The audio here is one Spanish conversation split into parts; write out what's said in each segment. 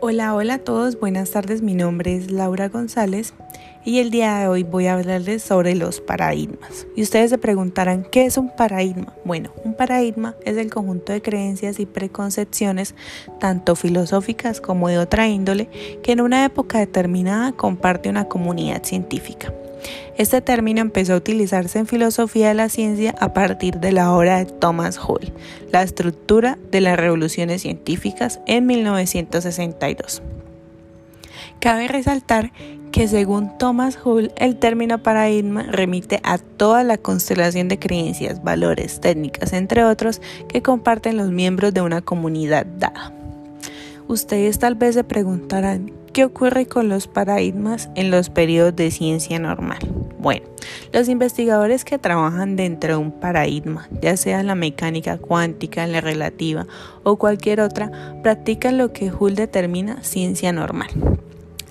Hola, hola a todos, buenas tardes, mi nombre es Laura González y el día de hoy voy a hablarles sobre los paradigmas. Y ustedes se preguntarán, ¿qué es un paradigma? Bueno, un paradigma es el conjunto de creencias y preconcepciones, tanto filosóficas como de otra índole, que en una época determinada comparte una comunidad científica. Este término empezó a utilizarse en filosofía de la ciencia a partir de la obra de Thomas Hull, La estructura de las revoluciones científicas, en 1962. Cabe resaltar que según Thomas Hull, el término paradigma remite a toda la constelación de creencias, valores, técnicas, entre otros, que comparten los miembros de una comunidad dada. Ustedes tal vez se preguntarán, ¿qué ocurre con los paradigmas en los periodos de ciencia normal? Bueno, los investigadores que trabajan dentro de un paradigma, ya sea la mecánica cuántica, la relativa o cualquier otra, practican lo que Hull determina ciencia normal.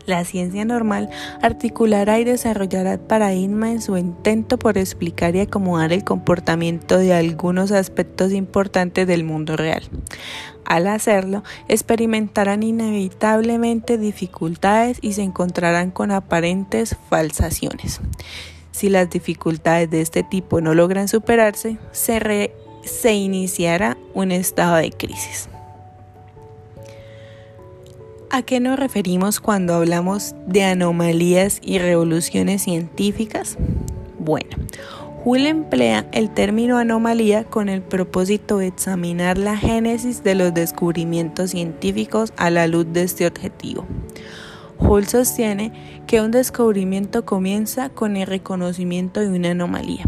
La ciencia normal articulará y desarrollará paradigma en su intento por explicar y acomodar el comportamiento de algunos aspectos importantes del mundo real. Al hacerlo, experimentarán inevitablemente dificultades y se encontrarán con aparentes falsaciones. Si las dificultades de este tipo no logran superarse, se, se iniciará un estado de crisis. ¿A qué nos referimos cuando hablamos de anomalías y revoluciones científicas? Bueno, Hull emplea el término anomalía con el propósito de examinar la génesis de los descubrimientos científicos a la luz de este objetivo. Hull sostiene que un descubrimiento comienza con el reconocimiento de una anomalía.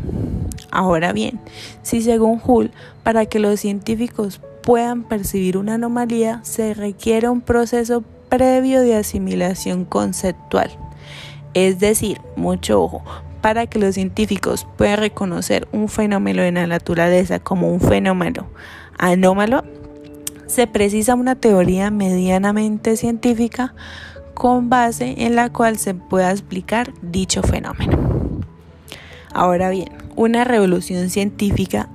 Ahora bien, si según Hull, para que los científicos puedan percibir una anomalía, se requiere un proceso previo de asimilación conceptual. Es decir, mucho ojo, para que los científicos puedan reconocer un fenómeno en la naturaleza como un fenómeno anómalo, se precisa una teoría medianamente científica con base en la cual se pueda explicar dicho fenómeno. Ahora bien, una revolución científica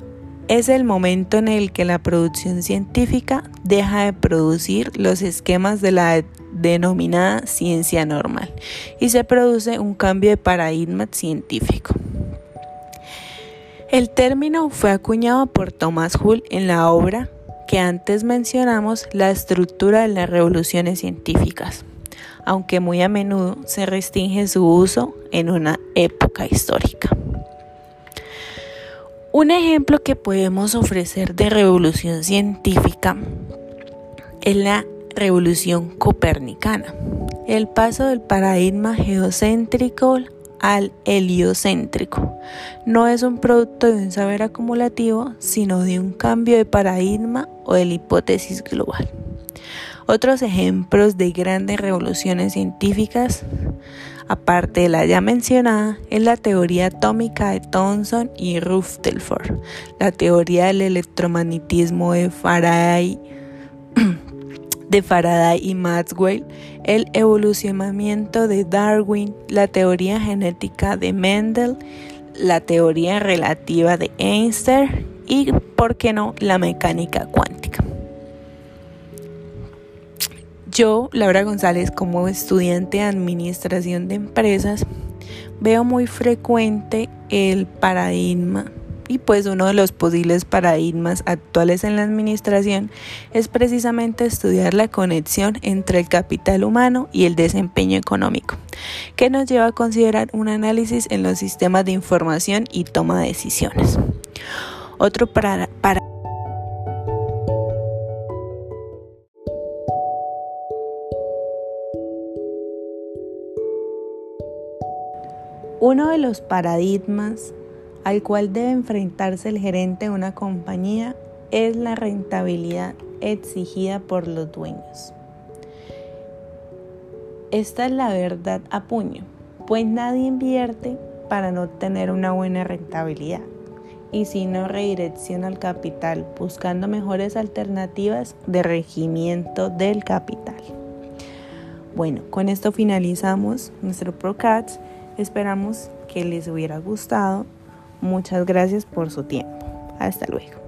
es el momento en el que la producción científica deja de producir los esquemas de la denominada ciencia normal y se produce un cambio de paradigma científico. El término fue acuñado por Thomas Hull en la obra que antes mencionamos, La estructura de las revoluciones científicas, aunque muy a menudo se restringe su uso en una época histórica. Un ejemplo que podemos ofrecer de revolución científica es la revolución copernicana, el paso del paradigma geocéntrico al heliocéntrico. No es un producto de un saber acumulativo, sino de un cambio de paradigma o de la hipótesis global. Otros ejemplos de grandes revoluciones científicas Aparte de la ya mencionada, es la teoría atómica de Thomson y Rutherford, la teoría del electromagnetismo de Faraday, de Faraday y Maxwell, el evolucionamiento de Darwin, la teoría genética de Mendel, la teoría relativa de Einstein y, por qué no, la mecánica cuántica. Yo, Laura González, como estudiante de Administración de Empresas, veo muy frecuente el paradigma y pues uno de los posibles paradigmas actuales en la administración es precisamente estudiar la conexión entre el capital humano y el desempeño económico, que nos lleva a considerar un análisis en los sistemas de información y toma de decisiones. Otro para, Uno de los paradigmas al cual debe enfrentarse el gerente de una compañía es la rentabilidad exigida por los dueños. Esta es la verdad a puño, pues nadie invierte para no tener una buena rentabilidad y si no redirecciona el capital buscando mejores alternativas de regimiento del capital. Bueno, con esto finalizamos nuestro ProCats Esperamos que les hubiera gustado. Muchas gracias por su tiempo. Hasta luego.